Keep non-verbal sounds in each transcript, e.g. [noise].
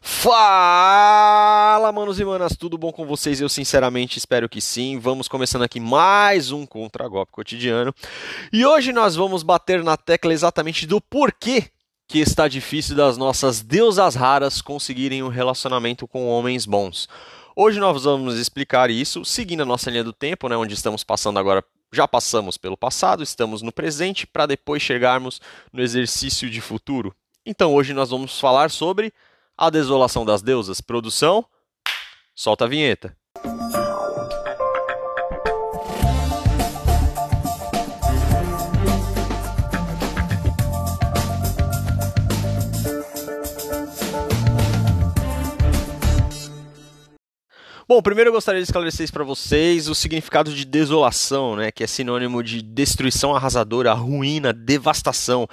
Fala, manos e manas, tudo bom com vocês? Eu sinceramente espero que sim. Vamos começando aqui mais um Contra-Golpe Cotidiano. E hoje nós vamos bater na tecla exatamente do porquê que está difícil das nossas deusas raras conseguirem um relacionamento com homens bons. Hoje nós vamos explicar isso seguindo a nossa linha do tempo, né, onde estamos passando agora já passamos pelo passado, estamos no presente para depois chegarmos no exercício de futuro. Então hoje nós vamos falar sobre a Desolação das Deusas. Produção, solta a vinheta. Bom, primeiro eu gostaria de esclarecer para vocês o significado de desolação, né, que é sinônimo de destruição arrasadora, ruína, devastação,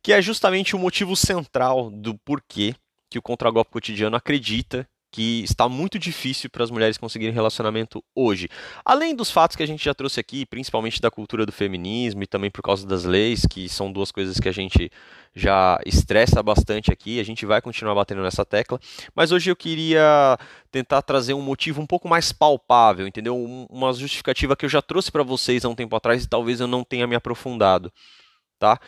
que é justamente o motivo central do porquê que o contragolpe cotidiano acredita que está muito difícil para as mulheres conseguirem relacionamento hoje. Além dos fatos que a gente já trouxe aqui, principalmente da cultura do feminismo e também por causa das leis, que são duas coisas que a gente já estressa bastante aqui, a gente vai continuar batendo nessa tecla, mas hoje eu queria tentar trazer um motivo um pouco mais palpável, entendeu? Uma justificativa que eu já trouxe para vocês há um tempo atrás e talvez eu não tenha me aprofundado, tá?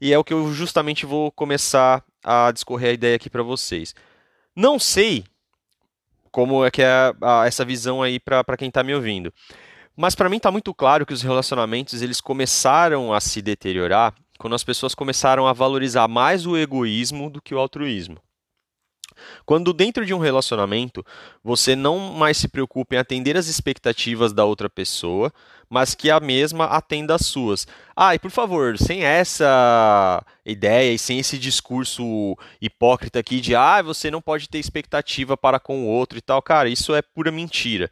E é o que eu justamente vou começar a discorrer a ideia aqui para vocês. Não sei como é que é a, essa visão aí para quem está me ouvindo. Mas para mim está muito claro que os relacionamentos eles começaram a se deteriorar quando as pessoas começaram a valorizar mais o egoísmo do que o altruísmo. Quando dentro de um relacionamento você não mais se preocupa em atender as expectativas da outra pessoa, mas que a mesma atenda às suas. Ah, e por favor, sem essa ideia e sem esse discurso hipócrita aqui de ah, você não pode ter expectativa para com o outro e tal, cara, isso é pura mentira,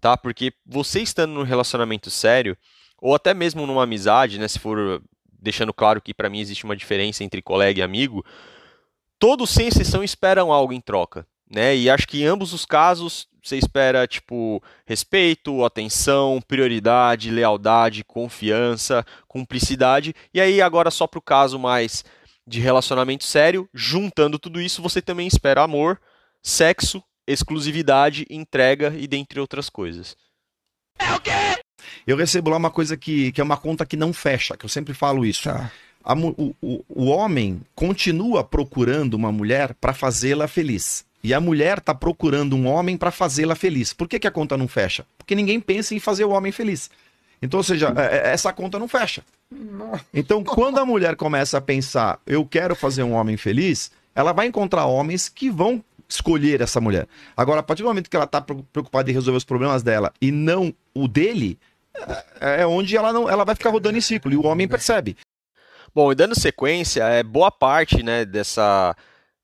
tá? Porque você estando num relacionamento sério, ou até mesmo numa amizade, né, se for deixando claro que para mim existe uma diferença entre colega e amigo, todos sem exceção esperam algo em troca, né? E acho que em ambos os casos você espera tipo respeito, atenção, prioridade, lealdade, confiança, cumplicidade. E aí agora só para o caso mais de relacionamento sério, juntando tudo isso, você também espera amor, sexo, exclusividade, entrega e dentre outras coisas. É o quê? Eu recebo lá uma coisa que, que é uma conta que não fecha, que eu sempre falo isso. Tá a, o, o, o homem continua procurando uma mulher para fazê-la feliz. E a mulher está procurando um homem para fazê-la feliz. Por que, que a conta não fecha? Porque ninguém pensa em fazer o homem feliz. Então, ou seja, é, é, essa conta não fecha. Então, quando a mulher começa a pensar, eu quero fazer um homem feliz, ela vai encontrar homens que vão escolher essa mulher. Agora, a partir do momento que ela está preocupada em resolver os problemas dela e não o dele, é, é onde ela não, ela vai ficar rodando em ciclo. E o homem percebe. Bom, e dando sequência, é, boa parte né, dessa,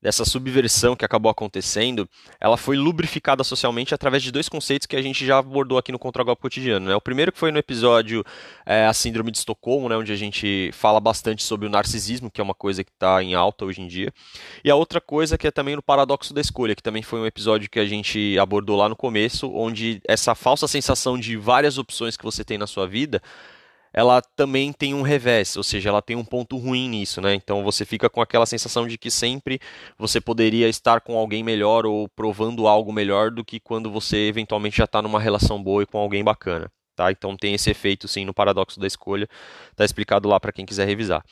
dessa subversão que acabou acontecendo, ela foi lubrificada socialmente através de dois conceitos que a gente já abordou aqui no Contragolpe Cotidiano. Né? O primeiro que foi no episódio é, A Síndrome de Estocolmo, né, onde a gente fala bastante sobre o narcisismo, que é uma coisa que está em alta hoje em dia. E a outra coisa que é também no Paradoxo da Escolha, que também foi um episódio que a gente abordou lá no começo, onde essa falsa sensação de várias opções que você tem na sua vida ela também tem um revés, ou seja, ela tem um ponto ruim nisso, né? Então você fica com aquela sensação de que sempre você poderia estar com alguém melhor ou provando algo melhor do que quando você eventualmente já está numa relação boa e com alguém bacana. Tá? Então tem esse efeito sim no paradoxo da escolha, está explicado lá para quem quiser revisar.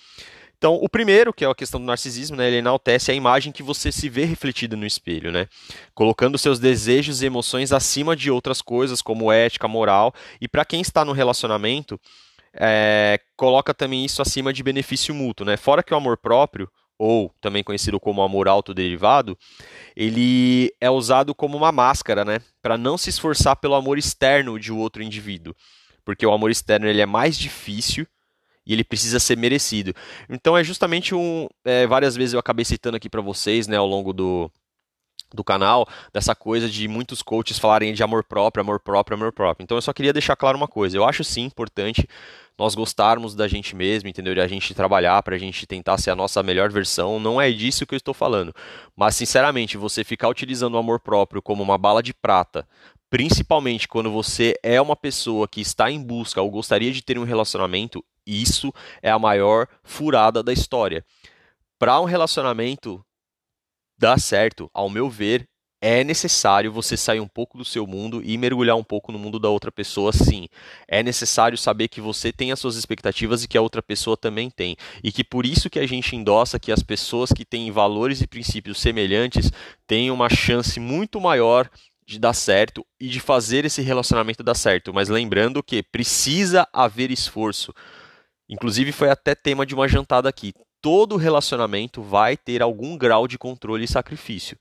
Então, o primeiro, que é a questão do narcisismo, né, ele enaltece a imagem que você se vê refletida no espelho, né? Colocando seus desejos e emoções acima de outras coisas, como ética, moral. E para quem está no relacionamento, é, coloca também isso acima de benefício mútuo, né? Fora que o amor próprio, ou também conhecido como amor autoderivado, ele é usado como uma máscara, né? Para não se esforçar pelo amor externo de outro indivíduo. Porque o amor externo ele é mais difícil e ele precisa ser merecido. Então é justamente um. É, várias vezes eu acabei citando aqui para vocês, né, ao longo do, do canal, dessa coisa de muitos coaches falarem de amor próprio, amor próprio, amor próprio. Então eu só queria deixar claro uma coisa. Eu acho sim importante nós gostarmos da gente mesmo, entendeu? E a gente trabalhar para a gente tentar ser a nossa melhor versão. Não é disso que eu estou falando. Mas, sinceramente, você ficar utilizando o amor próprio como uma bala de prata, principalmente quando você é uma pessoa que está em busca ou gostaria de ter um relacionamento, isso é a maior furada da história. Para um relacionamento dar certo, ao meu ver, é necessário você sair um pouco do seu mundo e mergulhar um pouco no mundo da outra pessoa, sim. É necessário saber que você tem as suas expectativas e que a outra pessoa também tem. E que por isso que a gente endossa que as pessoas que têm valores e princípios semelhantes têm uma chance muito maior de dar certo e de fazer esse relacionamento dar certo. Mas lembrando que precisa haver esforço. Inclusive foi até tema de uma jantada aqui. Todo relacionamento vai ter algum grau de controle e sacrifício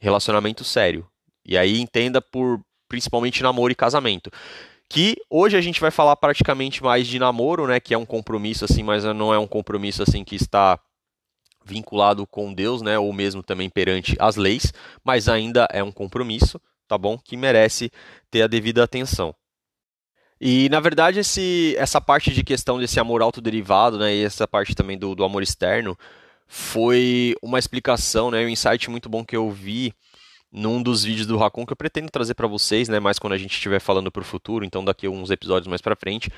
relacionamento sério. E aí entenda por principalmente namoro e casamento. Que hoje a gente vai falar praticamente mais de namoro, né, que é um compromisso assim, mas não é um compromisso assim que está vinculado com Deus, né, ou mesmo também perante as leis, mas ainda é um compromisso, tá bom? Que merece ter a devida atenção. E na verdade esse, essa parte de questão desse amor autoderivado, né, e essa parte também do, do amor externo, foi uma explicação, né, um insight muito bom que eu vi num dos vídeos do Racon que eu pretendo trazer para vocês, né, mais quando a gente estiver falando para o futuro, então daqui a uns episódios mais para frente,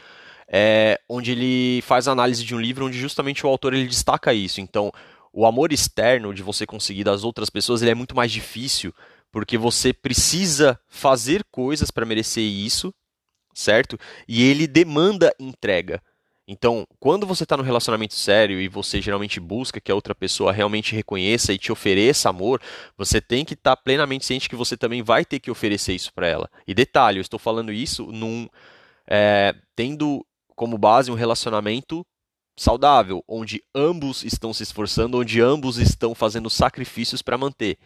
é, onde ele faz análise de um livro onde justamente o autor ele destaca isso. Então, o amor externo de você conseguir das outras pessoas, ele é muito mais difícil, porque você precisa fazer coisas para merecer isso, certo? E ele demanda entrega. Então, quando você está no relacionamento sério e você geralmente busca que a outra pessoa realmente reconheça e te ofereça amor, você tem que estar tá plenamente ciente que você também vai ter que oferecer isso para ela. E detalhe, eu estou falando isso num é, tendo como base um relacionamento saudável, onde ambos estão se esforçando, onde ambos estão fazendo sacrifícios para manter,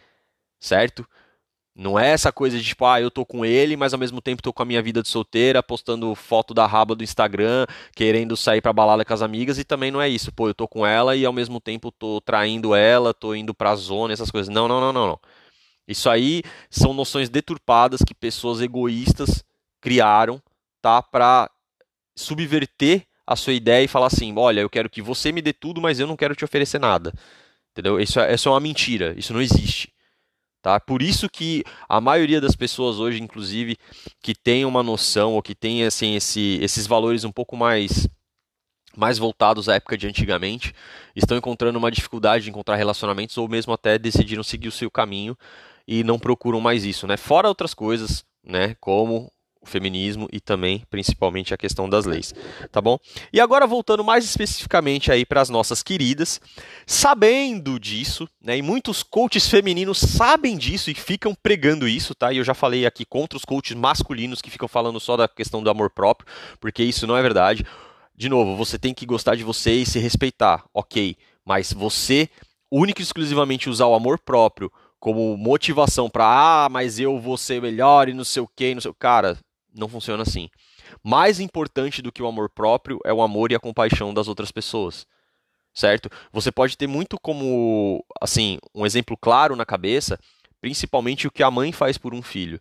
certo? Não é essa coisa de tipo, ah, eu tô com ele, mas ao mesmo tempo tô com a minha vida de solteira, postando foto da raba do Instagram, querendo sair pra balada com as amigas, e também não é isso. Pô, eu tô com ela e ao mesmo tempo tô traindo ela, tô indo pra zona, essas coisas. Não, não, não, não, não. Isso aí são noções deturpadas que pessoas egoístas criaram, tá? Pra subverter a sua ideia e falar assim: olha, eu quero que você me dê tudo, mas eu não quero te oferecer nada. Entendeu? Isso é, isso é uma mentira, isso não existe. Tá? Por isso que a maioria das pessoas hoje, inclusive, que tem uma noção ou que tem assim, esse, esses valores um pouco mais mais voltados à época de antigamente, estão encontrando uma dificuldade de encontrar relacionamentos ou mesmo até decidiram seguir o seu caminho e não procuram mais isso, né? Fora outras coisas, né, como feminismo e também, principalmente, a questão das leis, tá bom? E agora voltando mais especificamente aí para as nossas queridas, sabendo disso, né? E muitos coaches femininos sabem disso e ficam pregando isso, tá? E eu já falei aqui contra os coaches masculinos que ficam falando só da questão do amor próprio, porque isso não é verdade. De novo, você tem que gostar de você e se respeitar, ok? Mas você única e exclusivamente usar o amor próprio como motivação para ah, mas eu vou ser melhor e não sei o que, não sei o cara, não funciona assim. Mais importante do que o amor próprio é o amor e a compaixão das outras pessoas. Certo? Você pode ter muito como, assim, um exemplo claro na cabeça, principalmente o que a mãe faz por um filho.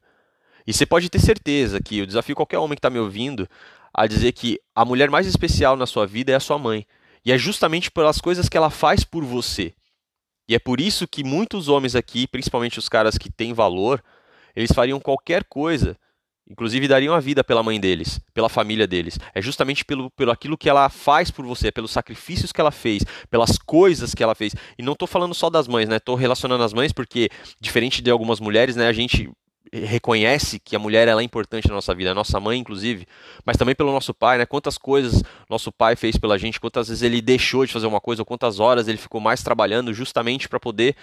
E você pode ter certeza que eu desafio qualquer homem que está me ouvindo a dizer que a mulher mais especial na sua vida é a sua mãe. E é justamente pelas coisas que ela faz por você. E é por isso que muitos homens aqui, principalmente os caras que têm valor, eles fariam qualquer coisa Inclusive dariam a vida pela mãe deles, pela família deles. É justamente pelo, pelo aquilo que ela faz por você, pelos sacrifícios que ela fez, pelas coisas que ela fez. E não estou falando só das mães, né? Estou relacionando as mães porque, diferente de algumas mulheres, né, a gente reconhece que a mulher ela é importante na nossa vida, a nossa mãe inclusive, mas também pelo nosso pai, né? Quantas coisas nosso pai fez pela gente, quantas vezes ele deixou de fazer uma coisa, ou quantas horas ele ficou mais trabalhando justamente para poder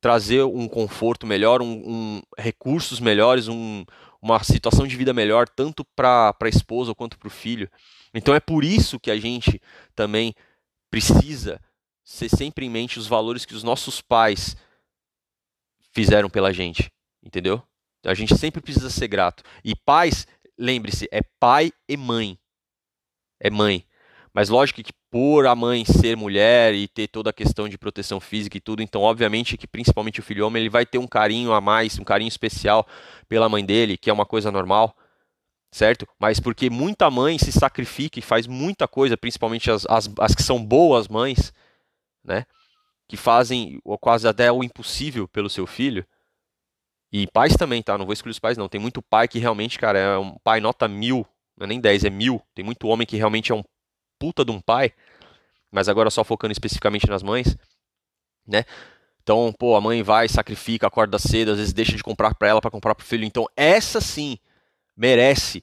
trazer um conforto melhor, um, um recursos melhores, um, uma situação de vida melhor, tanto para a esposa quanto para o filho. Então é por isso que a gente também precisa ser sempre em mente os valores que os nossos pais fizeram pela gente, entendeu? A gente sempre precisa ser grato. E pais, lembre-se, é pai e mãe. É mãe. Mas lógico que por a mãe ser mulher e ter toda a questão de proteção física e tudo, então obviamente que principalmente o filho homem ele vai ter um carinho a mais, um carinho especial pela mãe dele, que é uma coisa normal, certo? Mas porque muita mãe se sacrifica e faz muita coisa, principalmente as, as, as que são boas mães, né? Que fazem ou quase até o impossível pelo seu filho. E pais também, tá? Não vou excluir os pais, não. Tem muito pai que realmente, cara, é um pai nota mil, não é nem 10, é mil. Tem muito homem que realmente é um puta de um pai, mas agora só focando especificamente nas mães, né? Então, pô, a mãe vai, sacrifica, acorda cedo, às vezes deixa de comprar para ela para comprar pro filho. Então, essa sim merece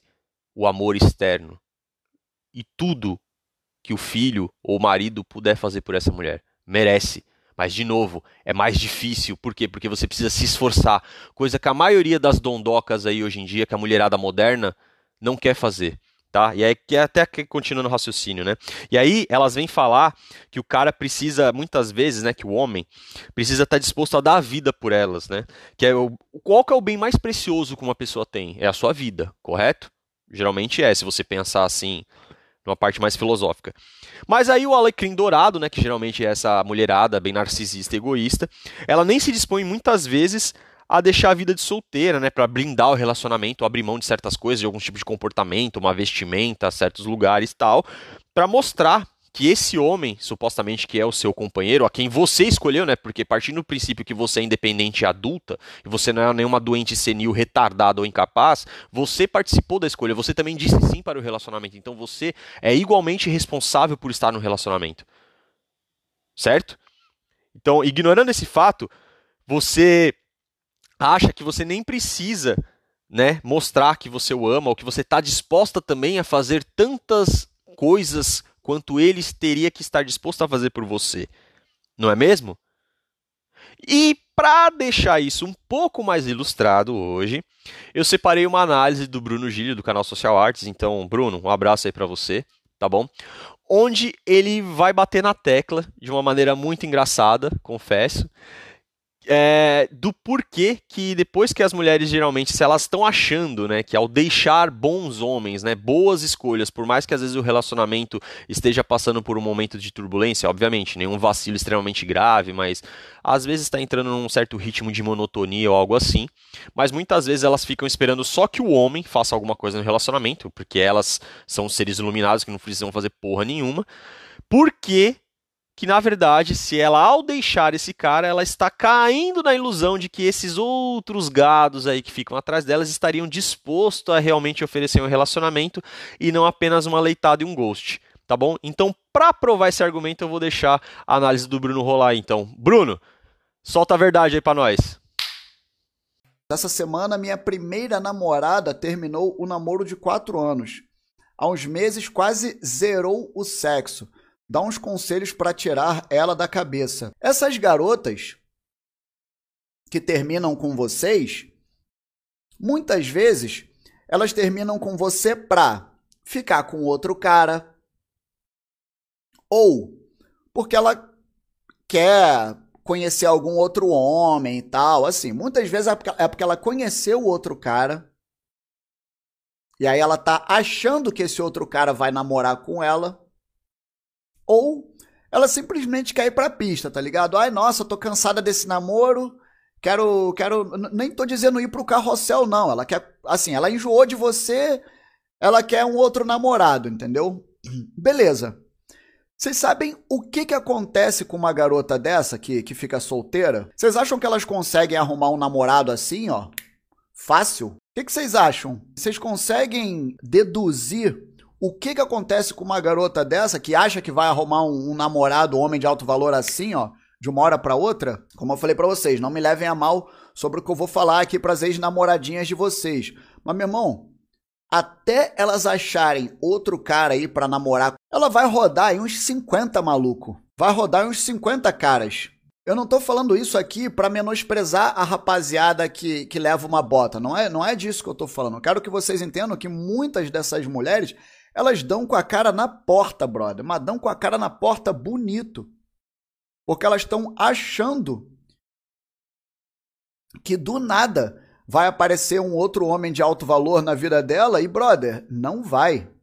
o amor externo. E tudo que o filho ou o marido puder fazer por essa mulher, merece. Mas, de novo, é mais difícil. Por quê? Porque você precisa se esforçar. Coisa que a maioria das dondocas aí hoje em dia, que a mulherada moderna, não quer fazer tá? E aí que é até que continuando o raciocínio, né? E aí elas vêm falar que o cara precisa muitas vezes, né, que o homem precisa estar disposto a dar a vida por elas, né? Que é o qual que é o bem mais precioso que uma pessoa tem? É a sua vida, correto? Geralmente é, se você pensar assim, numa parte mais filosófica. Mas aí o alecrim dourado, né, que geralmente é essa mulherada bem narcisista e egoísta, ela nem se dispõe muitas vezes a deixar a vida de solteira, né, para blindar o relacionamento, abrir mão de certas coisas, de algum tipo de comportamento, uma vestimenta, certos lugares, tal, para mostrar que esse homem, supostamente que é o seu companheiro, a quem você escolheu, né? Porque partindo do princípio que você é independente e adulta, e você não é nenhuma doente senil, retardada ou incapaz, você participou da escolha, você também disse sim para o relacionamento. Então você é igualmente responsável por estar no relacionamento. Certo? Então, ignorando esse fato, você acha que você nem precisa né, mostrar que você o ama ou que você está disposta também a fazer tantas coisas quanto ele teria que estar disposto a fazer por você. Não é mesmo? E para deixar isso um pouco mais ilustrado hoje, eu separei uma análise do Bruno Gilho do canal Social Arts. Então, Bruno, um abraço aí para você, tá bom? Onde ele vai bater na tecla de uma maneira muito engraçada, confesso, é, do porquê que depois que as mulheres geralmente, se elas estão achando, né, que ao deixar bons homens, né, boas escolhas, por mais que às vezes o relacionamento esteja passando por um momento de turbulência, obviamente, nenhum vacilo extremamente grave, mas às vezes está entrando num certo ritmo de monotonia ou algo assim, mas muitas vezes elas ficam esperando só que o homem faça alguma coisa no relacionamento, porque elas são seres iluminados que não precisam fazer porra nenhuma, porque que na verdade, se ela ao deixar esse cara, ela está caindo na ilusão de que esses outros gados aí que ficam atrás delas estariam dispostos a realmente oferecer um relacionamento e não apenas uma leitada e um ghost, tá bom? Então, para provar esse argumento, eu vou deixar a análise do Bruno rolar então. Bruno, solta a verdade aí para nós. Essa semana, minha primeira namorada terminou o namoro de quatro anos. Há uns meses, quase zerou o sexo dá uns conselhos para tirar ela da cabeça. Essas garotas que terminam com vocês, muitas vezes elas terminam com você pra ficar com outro cara ou porque ela quer conhecer algum outro homem e tal, assim, muitas vezes é porque ela conheceu outro cara e aí ela tá achando que esse outro cara vai namorar com ela ou ela simplesmente quer ir pra pista, tá ligado? Ai, nossa, tô cansada desse namoro, quero, quero, nem tô dizendo ir pro carrossel não, ela quer, assim, ela enjoou de você, ela quer um outro namorado, entendeu? [clears throat] Beleza. Vocês sabem o que, que acontece com uma garota dessa que, que fica solteira? Vocês acham que elas conseguem arrumar um namorado assim, ó? Fácil? O que, que vocês acham? Vocês conseguem deduzir o que que acontece com uma garota dessa que acha que vai arrumar um, um namorado, um homem de alto valor assim, ó, de uma hora para outra? Como eu falei para vocês, não me levem a mal sobre o que eu vou falar aqui para as ex-namoradinhas de vocês. Mas meu irmão, até elas acharem outro cara aí para namorar, ela vai rodar aí uns 50 maluco. Vai rodar uns 50 caras. Eu não tô falando isso aqui para menosprezar a rapaziada que, que leva uma bota. Não é, não é disso que eu tô falando. Eu quero que vocês entendam que muitas dessas mulheres elas dão com a cara na porta, brother. Mas dão com a cara na porta bonito. Porque elas estão achando que do nada vai aparecer um outro homem de alto valor na vida dela e, brother, não vai.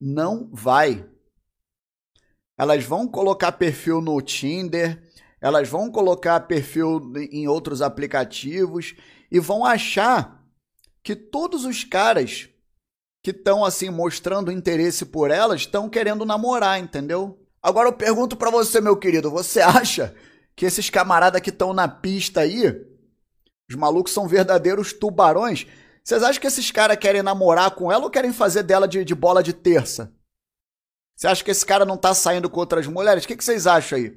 Não vai. Elas vão colocar perfil no Tinder, elas vão colocar perfil em outros aplicativos e vão achar que todos os caras que estão assim mostrando interesse por elas estão querendo namorar, entendeu? Agora eu pergunto para você, meu querido, você [laughs] acha que esses camaradas que estão na pista aí, os malucos são verdadeiros tubarões? Vocês acham que esses caras querem namorar com ela ou querem fazer dela de, de bola de terça? Você acha que esse cara não tá saindo com outras mulheres? O que, vocês acham aí?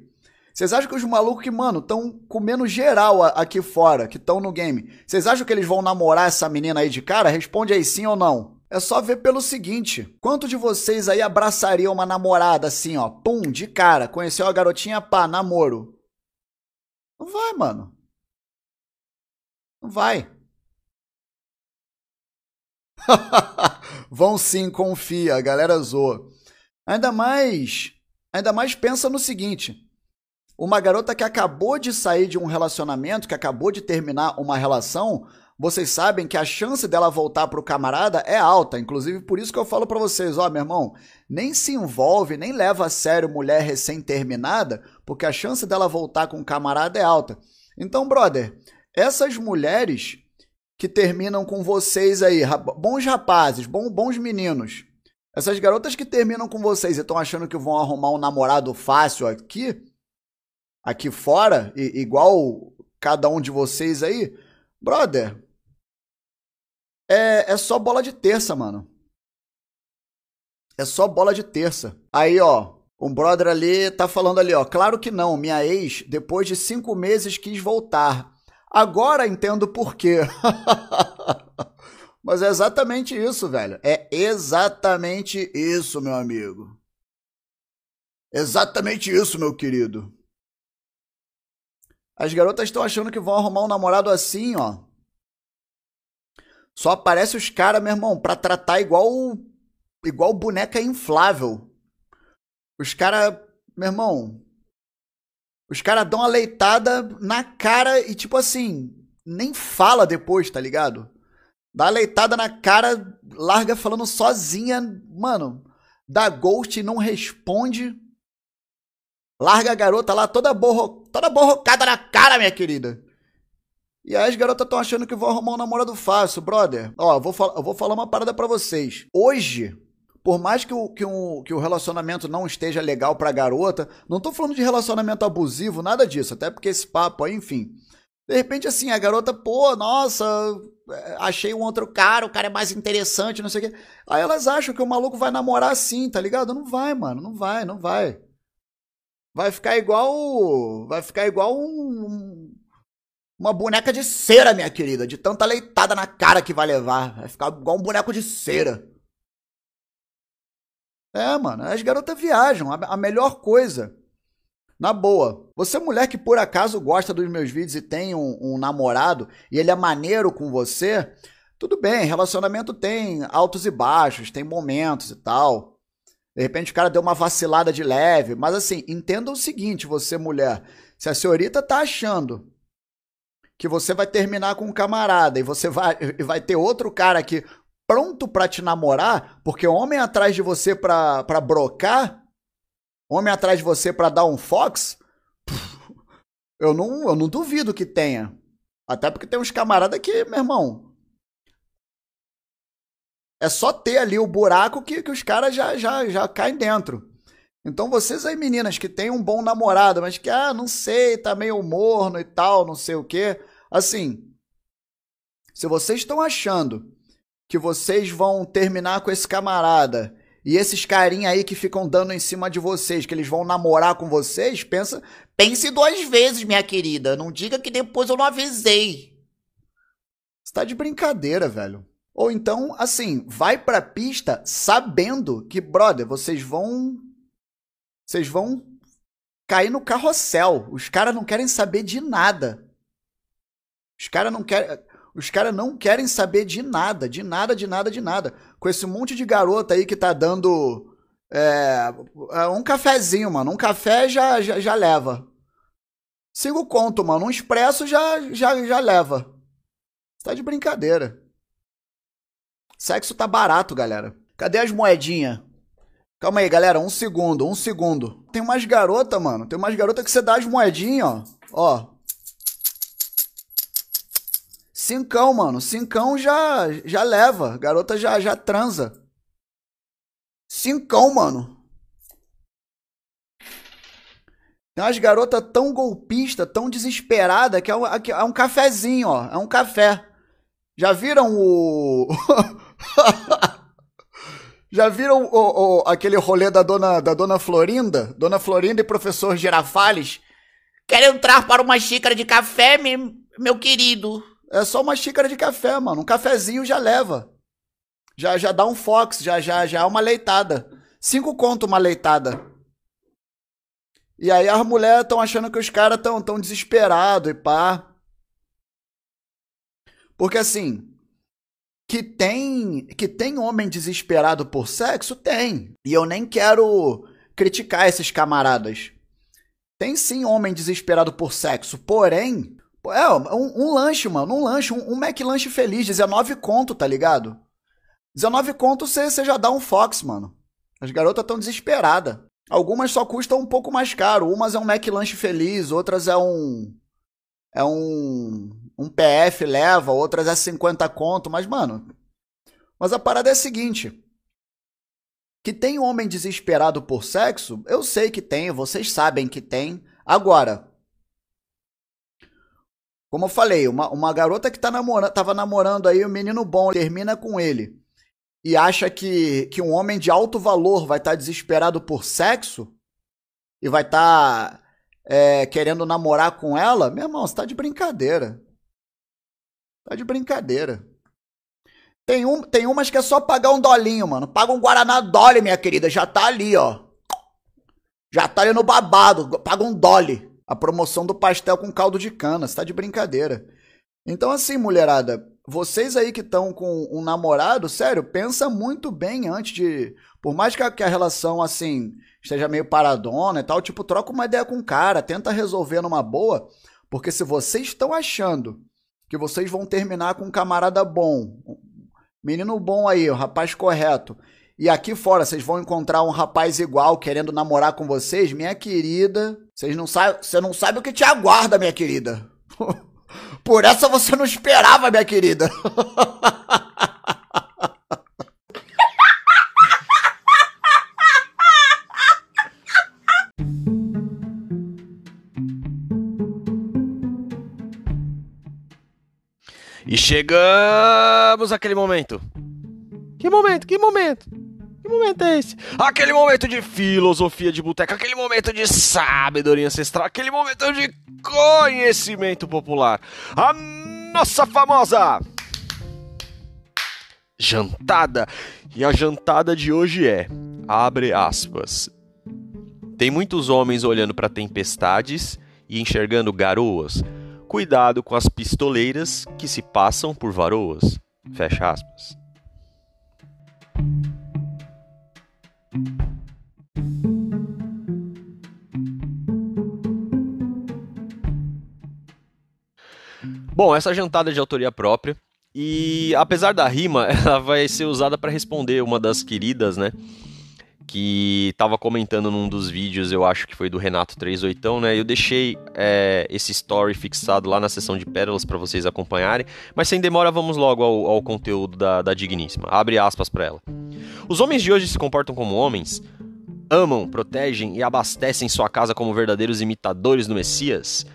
Vocês acham que os malucos que, mano, estão comendo geral aqui fora, que estão no game, vocês acham que eles vão namorar essa menina aí de cara? Responde aí sim ou não. É só ver pelo seguinte: quanto de vocês aí abraçariam uma namorada assim, ó, pum, de cara, conheceu a garotinha, pá, namoro? Não vai, mano. Não vai. [laughs] Vão sim, confia, a galera zoa. Ainda mais, ainda mais pensa no seguinte: uma garota que acabou de sair de um relacionamento, que acabou de terminar uma relação, vocês sabem que a chance dela voltar pro camarada é alta. Inclusive, por isso que eu falo para vocês, ó, meu irmão, nem se envolve, nem leva a sério mulher recém-terminada, porque a chance dela voltar com o camarada é alta. Então, brother, essas mulheres que terminam com vocês aí, bons rapazes, bons meninos, essas garotas que terminam com vocês e estão achando que vão arrumar um namorado fácil aqui, aqui fora, igual cada um de vocês aí, brother, é, é só bola de terça, mano. É só bola de terça. Aí, ó, um brother ali tá falando ali, ó. Claro que não, minha ex, depois de cinco meses, quis voltar. Agora entendo por quê. [laughs] Mas é exatamente isso, velho. É exatamente isso, meu amigo. Exatamente isso, meu querido. As garotas estão achando que vão arrumar um namorado assim, ó. Só aparece os caras, meu irmão, pra tratar igual igual boneca inflável. Os caras, meu irmão, os caras dão uma leitada na cara e tipo assim, nem fala depois, tá ligado? Dá uma leitada na cara, larga falando sozinha, mano, dá ghost e não responde. Larga a garota lá toda, borro, toda borrocada na cara, minha querida. E aí as garotas estão achando que vão arrumar um namorado fácil, brother. Ó, eu vou, eu vou falar uma parada para vocês. Hoje, por mais que o, que, um, que o relacionamento não esteja legal pra garota, não tô falando de relacionamento abusivo, nada disso, até porque esse papo aí, enfim. De repente, assim, a garota, pô, nossa, é, achei um outro cara, o cara é mais interessante, não sei o quê. Aí elas acham que o maluco vai namorar assim, tá ligado? Não vai, mano, não vai, não vai. Vai ficar igual. Vai ficar igual um, uma boneca de cera, minha querida. De tanta leitada na cara que vai levar. Vai ficar igual um boneco de cera. É, mano, as garotas viajam. A, melhor coisa. Na boa. Você, mulher que por acaso gosta dos meus vídeos e tem um, um namorado e ele é maneiro com você, tudo bem, relacionamento tem altos e baixos, tem momentos e tal. De repente o cara deu uma vacilada de leve. Mas assim, entenda o seguinte, você mulher. Se a senhorita tá achando que você vai terminar com um camarada e você vai, vai ter outro cara aqui pronto para te namorar, porque homem atrás de você pra, pra brocar, homem atrás de você pra dar um fox, eu não, eu não duvido que tenha. Até porque tem uns camaradas que, meu irmão, é só ter ali o buraco que, que os caras já, já, já caem dentro. Então vocês aí, meninas, que tem um bom namorado, mas que, ah, não sei, tá meio morno e tal, não sei o quê. Assim, se vocês estão achando que vocês vão terminar com esse camarada e esses carinha aí que ficam dando em cima de vocês, que eles vão namorar com vocês, pensa, pense duas vezes, minha querida. Não diga que depois eu não avisei. Você tá de brincadeira, velho. Ou então, assim, vai pra pista sabendo que, brother, vocês vão. Vocês vão cair no carrossel. Os caras não querem saber de nada. Os caras não querem. Os caras não querem saber de nada, de nada, de nada, de nada. Com esse monte de garota aí que tá dando é, é um cafezinho, mano. Um café já, já, já leva. Siga o conto, mano. Um expresso já, já, já leva. Você tá de brincadeira. Sexo tá barato, galera. Cadê as moedinhas? Calma aí, galera. Um segundo, um segundo. Tem umas garotas, mano. Tem umas garotas que você dá as moedinhas, ó. Ó. Cincão, mano. Cincão já, já leva. Garota já, já transa. Cincão, mano. Tem umas garotas tão golpista, tão desesperada, que é um, é um cafezinho, ó. É um café. Já viram o. [laughs] Já viram o, o, aquele rolê da dona, da dona Florinda? Dona Florinda e professor Girafales? Quer entrar para uma xícara de café, meu querido? É só uma xícara de café, mano. Um cafezinho já leva. Já, já dá um fox, já, já, já é uma leitada. Cinco conto uma leitada. E aí as mulheres estão achando que os caras estão tão desesperados e pá. Porque assim, que tem que tem homem desesperado por sexo, tem. E eu nem quero criticar esses camaradas. Tem sim homem desesperado por sexo, porém, é, um, um lanche, mano, um lanche, um, um McLanche feliz, 19 conto, tá ligado? 19 conto você já dá um Fox, mano. As garotas estão desesperadas. Algumas só custam um pouco mais caro. Umas é um McLanche feliz, outras é um. É um. Um PF leva, outras é 50 conto. Mas, mano. Mas a parada é a seguinte. Que tem homem desesperado por sexo? Eu sei que tem, vocês sabem que tem. Agora, como eu falei, uma, uma garota que tá namorando, tava namorando aí, um menino bom, termina com ele e acha que, que um homem de alto valor vai estar tá desesperado por sexo e vai estar tá, é, querendo namorar com ela, meu irmão, você tá de brincadeira. Tá de brincadeira. Tem, um, tem umas que é só pagar um dolinho, mano. Paga um Guaraná Dolly, minha querida. Já tá ali, ó. Já tá ali no babado. Paga um Dolly. A promoção do pastel com caldo de cana. Você tá de brincadeira. Então, assim, mulherada, vocês aí que estão com um namorado, sério, pensa muito bem antes de. Por mais que a, que a, relação, assim, esteja meio paradona e tal, tipo, troca uma ideia com o cara, tenta resolver numa boa, porque se vocês estão achando que vocês vão terminar com um camarada bom, menino bom aí, o rapaz correto, e aqui fora vocês vão encontrar um rapaz igual querendo namorar com vocês, minha querida, vocês não sabem, você não sabe o que te aguarda, minha querida. [laughs] Por essa você não esperava, minha querida. [laughs] chegamos àquele momento. Que momento? Que momento? Que momento é esse? Aquele momento de filosofia de boteca, aquele momento de sabedoria ancestral, aquele momento de conhecimento popular. A nossa famosa jantada. E a jantada de hoje é, abre aspas. Tem muitos homens olhando para tempestades e enxergando garoas. Cuidado com as pistoleiras que se passam por varoas. Fecha aspas. Bom, essa jantada é de autoria própria. E apesar da rima, [laughs] ela vai ser usada para responder uma das queridas, né? Que estava comentando num dos vídeos, eu acho que foi do Renato 38, né? Eu deixei é, esse story fixado lá na seção de pérolas para vocês acompanharem. Mas sem demora, vamos logo ao, ao conteúdo da, da digníssima. Abre aspas para ela. Os homens de hoje se comportam como homens, amam, protegem e abastecem sua casa como verdadeiros imitadores do Messias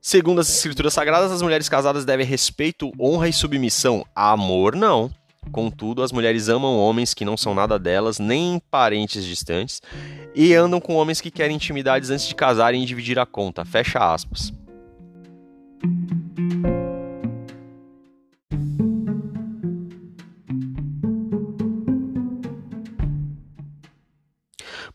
Segundo as escrituras sagradas, as mulheres casadas devem respeito, honra e submissão. Amor, não. Contudo, as mulheres amam homens que não são nada delas, nem parentes distantes, e andam com homens que querem intimidades antes de casarem e dividir a conta. Fecha aspas.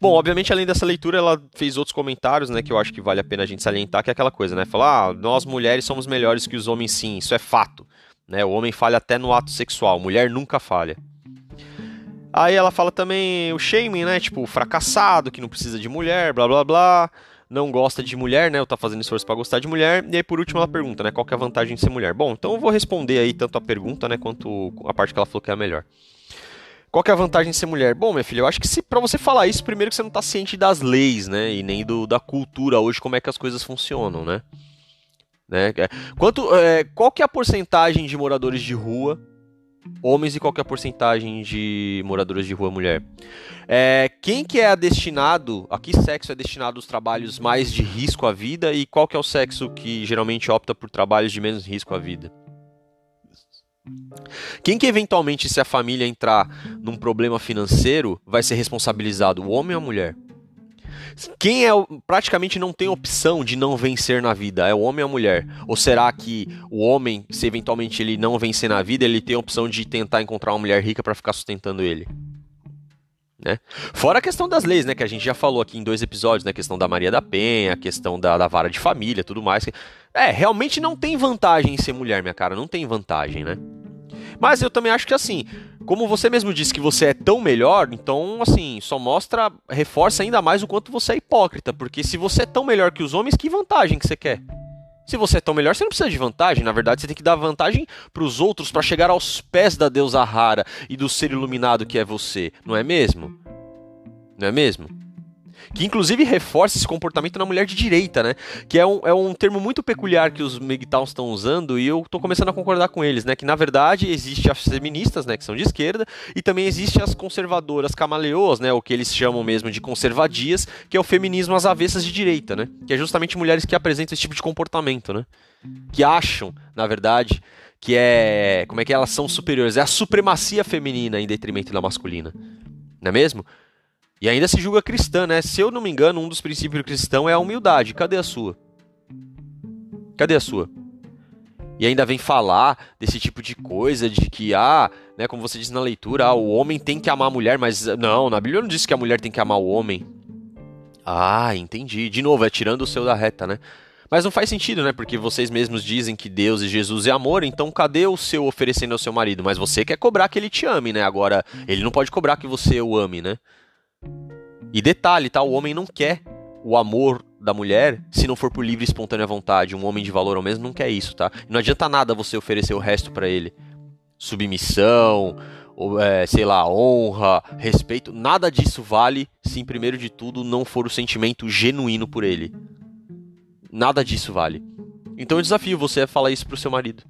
Bom, obviamente, além dessa leitura, ela fez outros comentários, né, que eu acho que vale a pena a gente salientar, que é aquela coisa, né? Falar, ah, nós mulheres somos melhores que os homens, sim, isso é fato. Né? O homem falha até no ato sexual, mulher nunca falha. Aí ela fala também o shaming, né? Tipo, fracassado, que não precisa de mulher, blá blá blá. Não gosta de mulher, né? Ou tá fazendo esforço para gostar de mulher. E aí, por último, ela pergunta, né? Qual que é a vantagem de ser mulher? Bom, então eu vou responder aí tanto a pergunta, né? Quanto a parte que ela falou que é a melhor. Qual que é a vantagem de ser mulher? Bom, minha filha, eu acho que se para você falar isso, primeiro que você não está ciente das leis, né? E nem do, da cultura hoje, como é que as coisas funcionam, né? Né? É, quanto, é, qual que é a porcentagem de moradores de rua homens e qual é a porcentagem de moradores de rua mulher? É, quem que é destinado, a que sexo é destinado os trabalhos mais de risco à vida e qual que é o sexo que geralmente opta por trabalhos de menos risco à vida? Quem que eventualmente, se a família entrar num problema financeiro, vai ser responsabilizado, o homem ou a mulher? Quem é praticamente não tem opção de não vencer na vida? É o homem ou a mulher? Ou será que o homem, se eventualmente ele não vencer na vida, ele tem a opção de tentar encontrar uma mulher rica para ficar sustentando ele? Né? Fora a questão das leis, né? Que a gente já falou aqui em dois episódios, né? A questão da Maria da Penha, a questão da, da vara de família, tudo mais. É, realmente não tem vantagem em ser mulher, minha cara. Não tem vantagem, né? Mas eu também acho que assim, como você mesmo disse que você é tão melhor, então assim, só mostra, reforça ainda mais o quanto você é hipócrita, porque se você é tão melhor que os homens, que vantagem que você quer? Se você é tão melhor, você não precisa de vantagem. Na verdade, você tem que dar vantagem para os outros para chegar aos pés da deusa rara e do ser iluminado que é você, não é mesmo? Não é mesmo? Que inclusive reforça esse comportamento na mulher de direita, né? Que é um, é um termo muito peculiar que os MGTOWs estão usando e eu tô começando a concordar com eles, né? Que na verdade existe as feministas, né? Que são de esquerda e também existe as conservadoras camaleoas, né? O que eles chamam mesmo de conservadias, que é o feminismo às avessas de direita, né? Que é justamente mulheres que apresentam esse tipo de comportamento, né? Que acham, na verdade, que é. Como é que elas são superiores? É a supremacia feminina em detrimento da masculina. Não é mesmo? E ainda se julga cristã, né? Se eu não me engano, um dos princípios cristãos é a humildade. Cadê a sua? Cadê a sua? E ainda vem falar desse tipo de coisa, de que, ah, né, como você diz na leitura, ah, o homem tem que amar a mulher, mas não, na Bíblia não diz que a mulher tem que amar o homem. Ah, entendi. De novo, é tirando o seu da reta, né? Mas não faz sentido, né? Porque vocês mesmos dizem que Deus e Jesus é amor, então cadê o seu oferecendo ao seu marido? Mas você quer cobrar que ele te ame, né? Agora, ele não pode cobrar que você o ame, né? E detalhe, tá? O homem não quer o amor da mulher se não for por livre e espontânea vontade. Um homem de valor ao mesmo não quer isso, tá? Não adianta nada você oferecer o resto para ele. Submissão, ou, é, sei lá, honra, respeito. Nada disso vale se, primeiro de tudo, não for o sentimento genuíno por ele. Nada disso vale. Então eu desafio você a falar isso pro seu marido.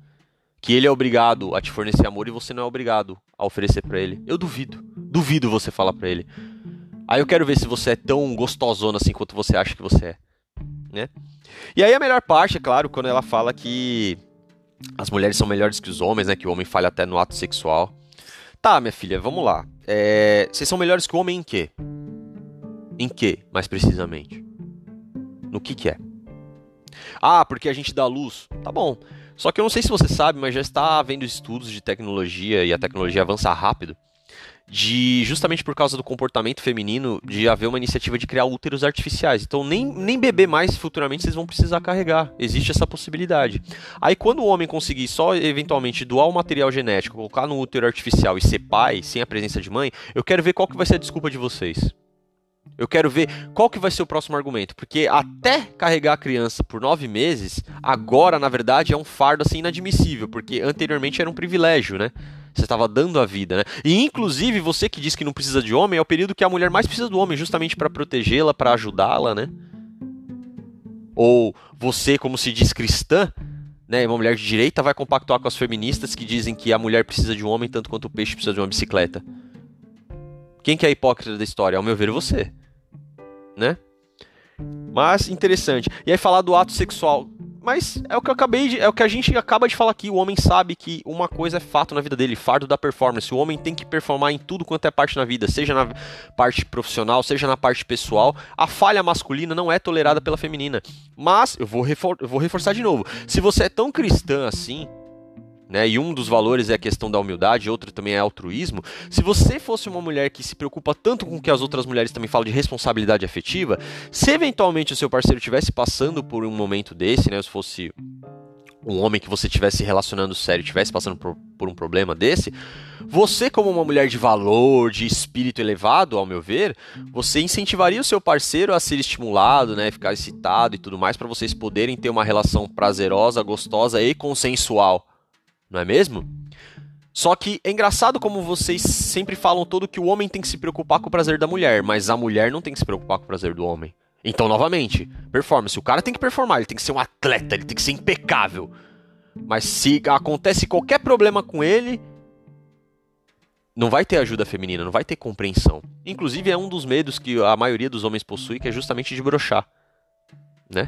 Que ele é obrigado a te fornecer amor e você não é obrigado a oferecer para ele. Eu duvido. Duvido você falar para ele. Aí eu quero ver se você é tão gostosona assim quanto você acha que você é, né? E aí a melhor parte, é claro, quando ela fala que as mulheres são melhores que os homens, né? Que o homem falha até no ato sexual. Tá, minha filha, vamos lá. É... Vocês são melhores que o homem em quê? Em quê, mais precisamente? No que que é? Ah, porque a gente dá luz. Tá bom. Só que eu não sei se você sabe, mas já está havendo estudos de tecnologia e a tecnologia avança rápido de justamente por causa do comportamento feminino de haver uma iniciativa de criar úteros artificiais. Então nem, nem beber mais futuramente vocês vão precisar carregar. Existe essa possibilidade. Aí quando o homem conseguir só eventualmente doar o material genético, colocar no útero artificial e ser pai, sem a presença de mãe, eu quero ver qual que vai ser a desculpa de vocês. Eu quero ver qual que vai ser o próximo argumento, porque até carregar a criança por nove meses, agora na verdade é um fardo assim inadmissível, porque anteriormente era um privilégio, né? Você estava dando a vida, né? E inclusive você que diz que não precisa de homem, é o período que a mulher mais precisa do homem, justamente para protegê-la, para ajudá-la, né? Ou você, como se diz cristã, né, uma mulher de direita vai compactuar com as feministas que dizem que a mulher precisa de um homem tanto quanto o peixe precisa de uma bicicleta. Quem que é a hipócrita da história? Ao meu ver, você. Né? Mas interessante. E aí falar do ato sexual. Mas é o que eu acabei de. É o que a gente acaba de falar aqui. O homem sabe que uma coisa é fato na vida dele, fardo da performance. O homem tem que performar em tudo quanto é parte na vida, seja na parte profissional, seja na parte pessoal. A falha masculina não é tolerada pela feminina. Mas, eu vou, refor eu vou reforçar de novo. Se você é tão cristã assim, né? E um dos valores é a questão da humildade, outro também é altruísmo. Se você fosse uma mulher que se preocupa tanto com o que as outras mulheres também falam de responsabilidade afetiva, se eventualmente o seu parceiro estivesse passando por um momento desse, né? Se fosse um homem que você estivesse relacionando sério, estivesse passando por, por, um problema desse, você, como uma mulher de valor, de espírito elevado, ao meu ver, você incentivaria o seu parceiro a ser estimulado, né, ficar excitado e tudo mais, para vocês poderem ter uma relação prazerosa, gostosa e consensual não é mesmo? Só que é engraçado como vocês sempre falam todo que o homem tem que se preocupar com o prazer da mulher, mas a mulher não tem que se preocupar com o prazer do homem. Então, novamente, performance. O cara tem que performar, ele tem que ser um atleta, ele tem que ser impecável. Mas se acontece qualquer problema com ele, não vai ter ajuda feminina, não vai ter compreensão. Inclusive é um dos medos que a maioria dos homens possui, que é justamente de brochar, né?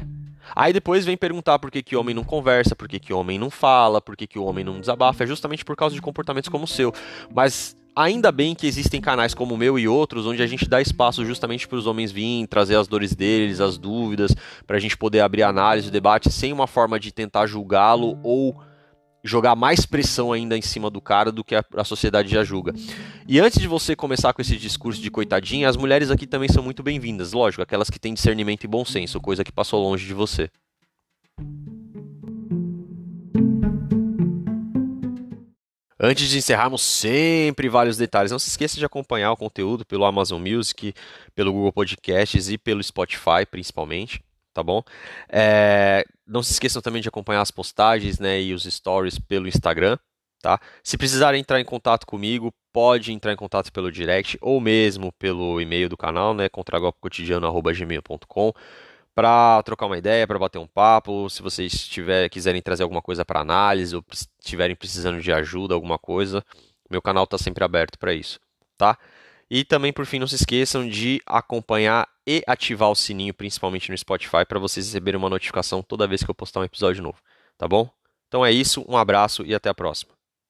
Aí depois vem perguntar por que, que homem não conversa, por que, que homem não fala, por que, que o homem não desabafa. É justamente por causa de comportamentos como o seu. Mas Ainda bem que existem canais como o meu e outros, onde a gente dá espaço justamente para os homens virem, trazer as dores deles, as dúvidas, para a gente poder abrir análise, debate, sem uma forma de tentar julgá-lo ou jogar mais pressão ainda em cima do cara do que a, a, sociedade já julga. E antes de você começar com esse discurso de coitadinha, as mulheres aqui também são muito bem-vindas, lógico, aquelas que têm discernimento e bom senso, coisa que passou longe de você. Antes de encerrarmos, sempre vários detalhes. Não se esqueça de acompanhar o conteúdo pelo Amazon Music, pelo Google Podcasts e pelo Spotify, principalmente, tá bom? É, não se esqueçam também de acompanhar as postagens né, e os stories pelo Instagram, tá? Se precisarem entrar em contato comigo, pode entrar em contato pelo direct ou mesmo pelo e-mail do canal, né, contragolpecotidiano.gmail.com para trocar uma ideia, para bater um papo. Se vocês tiver, quiserem trazer alguma coisa para análise ou estiverem precisando de ajuda, alguma coisa, meu canal está sempre aberto para isso, tá? E também, por fim, não se esqueçam de acompanhar e ativar o sininho, principalmente no Spotify, para vocês receberem uma notificação toda vez que eu postar um episódio novo, tá bom? Então é isso, um abraço e até a próxima.